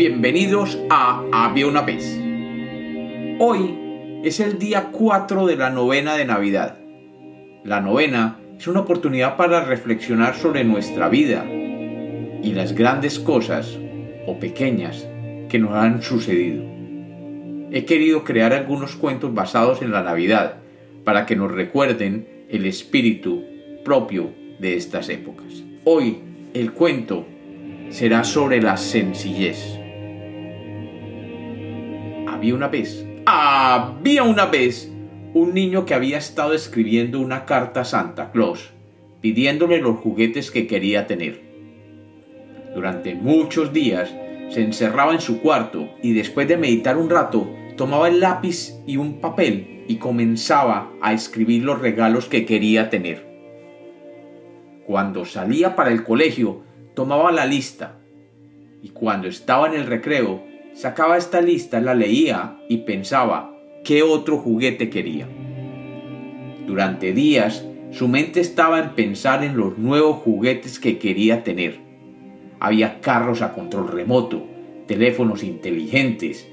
bienvenidos a Había una vez. Hoy es el día 4 de la novena de Navidad. La novena es una oportunidad para reflexionar sobre nuestra vida y las grandes cosas o pequeñas que nos han sucedido. He querido crear algunos cuentos basados en la Navidad para que nos recuerden el espíritu propio de estas épocas. Hoy el cuento será sobre la sencillez había una vez, había una vez un niño que había estado escribiendo una carta a Santa Claus, pidiéndole los juguetes que quería tener. Durante muchos días se encerraba en su cuarto y después de meditar un rato tomaba el lápiz y un papel y comenzaba a escribir los regalos que quería tener. Cuando salía para el colegio tomaba la lista y cuando estaba en el recreo Sacaba esta lista, la leía y pensaba qué otro juguete quería. Durante días su mente estaba en pensar en los nuevos juguetes que quería tener. Había carros a control remoto, teléfonos inteligentes,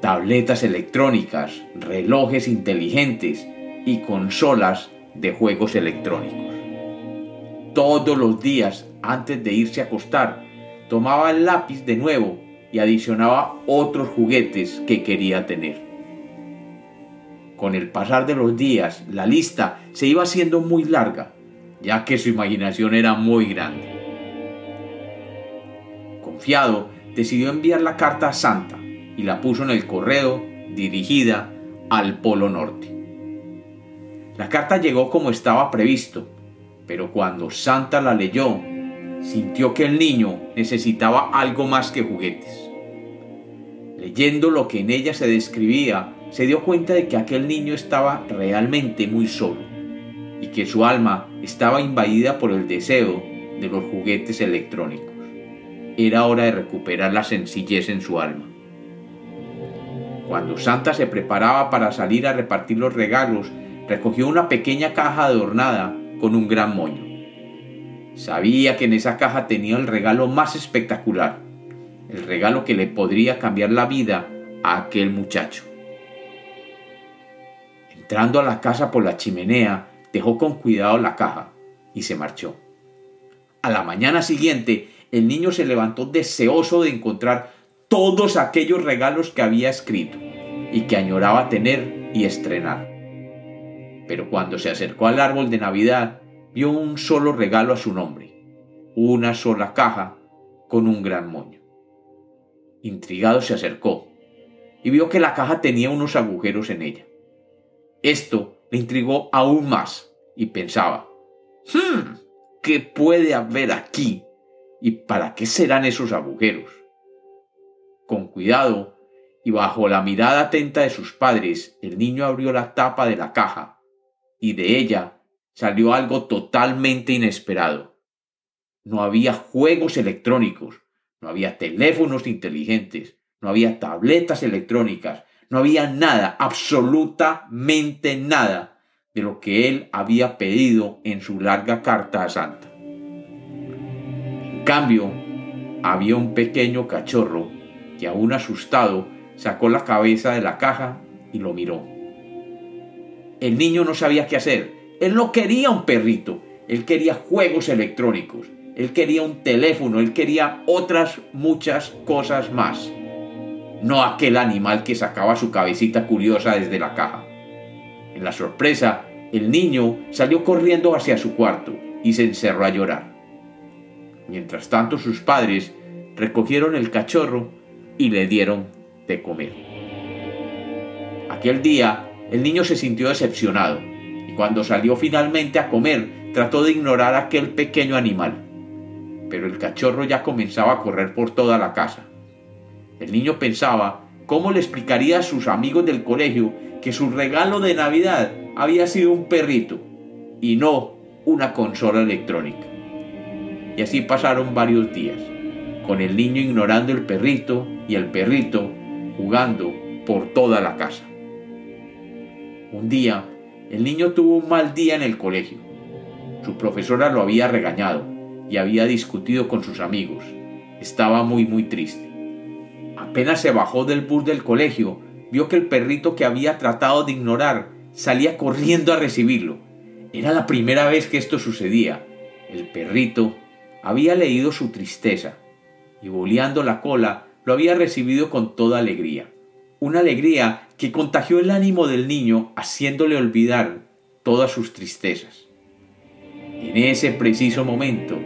tabletas electrónicas, relojes inteligentes y consolas de juegos electrónicos. Todos los días, antes de irse a acostar, tomaba el lápiz de nuevo y adicionaba otros juguetes que quería tener. Con el pasar de los días, la lista se iba haciendo muy larga, ya que su imaginación era muy grande. Confiado, decidió enviar la carta a Santa y la puso en el correo dirigida al Polo Norte. La carta llegó como estaba previsto, pero cuando Santa la leyó, sintió que el niño necesitaba algo más que juguetes. Leyendo lo que en ella se describía, se dio cuenta de que aquel niño estaba realmente muy solo y que su alma estaba invadida por el deseo de los juguetes electrónicos. Era hora de recuperar la sencillez en su alma. Cuando Santa se preparaba para salir a repartir los regalos, recogió una pequeña caja adornada con un gran moño. Sabía que en esa caja tenía el regalo más espectacular, el regalo que le podría cambiar la vida a aquel muchacho. Entrando a la casa por la chimenea, dejó con cuidado la caja y se marchó. A la mañana siguiente, el niño se levantó deseoso de encontrar todos aquellos regalos que había escrito y que añoraba tener y estrenar. Pero cuando se acercó al árbol de Navidad, vio un solo regalo a su nombre, una sola caja con un gran moño. Intrigado se acercó y vio que la caja tenía unos agujeros en ella. Esto le intrigó aún más y pensaba, hmm, ¿qué puede haber aquí? ¿Y para qué serán esos agujeros? Con cuidado y bajo la mirada atenta de sus padres, el niño abrió la tapa de la caja y de ella salió algo totalmente inesperado. No había juegos electrónicos, no había teléfonos inteligentes, no había tabletas electrónicas, no había nada, absolutamente nada de lo que él había pedido en su larga carta a Santa. En cambio, había un pequeño cachorro que aún asustado sacó la cabeza de la caja y lo miró. El niño no sabía qué hacer, él no quería un perrito, él quería juegos electrónicos, él quería un teléfono, él quería otras muchas cosas más. No aquel animal que sacaba su cabecita curiosa desde la caja. En la sorpresa, el niño salió corriendo hacia su cuarto y se encerró a llorar. Mientras tanto sus padres recogieron el cachorro y le dieron de comer. Aquel día el niño se sintió decepcionado cuando salió finalmente a comer, trató de ignorar a aquel pequeño animal. Pero el cachorro ya comenzaba a correr por toda la casa. El niño pensaba cómo le explicaría a sus amigos del colegio que su regalo de Navidad había sido un perrito y no una consola electrónica. Y así pasaron varios días, con el niño ignorando el perrito y el perrito jugando por toda la casa. Un día el niño tuvo un mal día en el colegio. Su profesora lo había regañado y había discutido con sus amigos. Estaba muy muy triste. Apenas se bajó del bus del colegio, vio que el perrito que había tratado de ignorar salía corriendo a recibirlo. Era la primera vez que esto sucedía. El perrito había leído su tristeza y boleando la cola lo había recibido con toda alegría. Una alegría que contagió el ánimo del niño haciéndole olvidar todas sus tristezas. En ese preciso momento,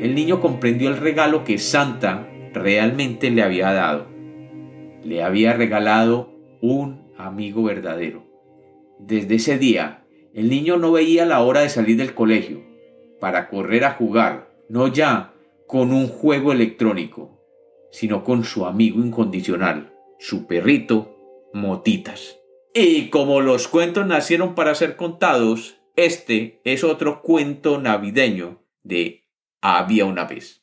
el niño comprendió el regalo que Santa realmente le había dado. Le había regalado un amigo verdadero. Desde ese día, el niño no veía la hora de salir del colegio para correr a jugar, no ya con un juego electrónico, sino con su amigo incondicional, su perrito, Motitas. Y como los cuentos nacieron para ser contados, este es otro cuento navideño de Había una vez.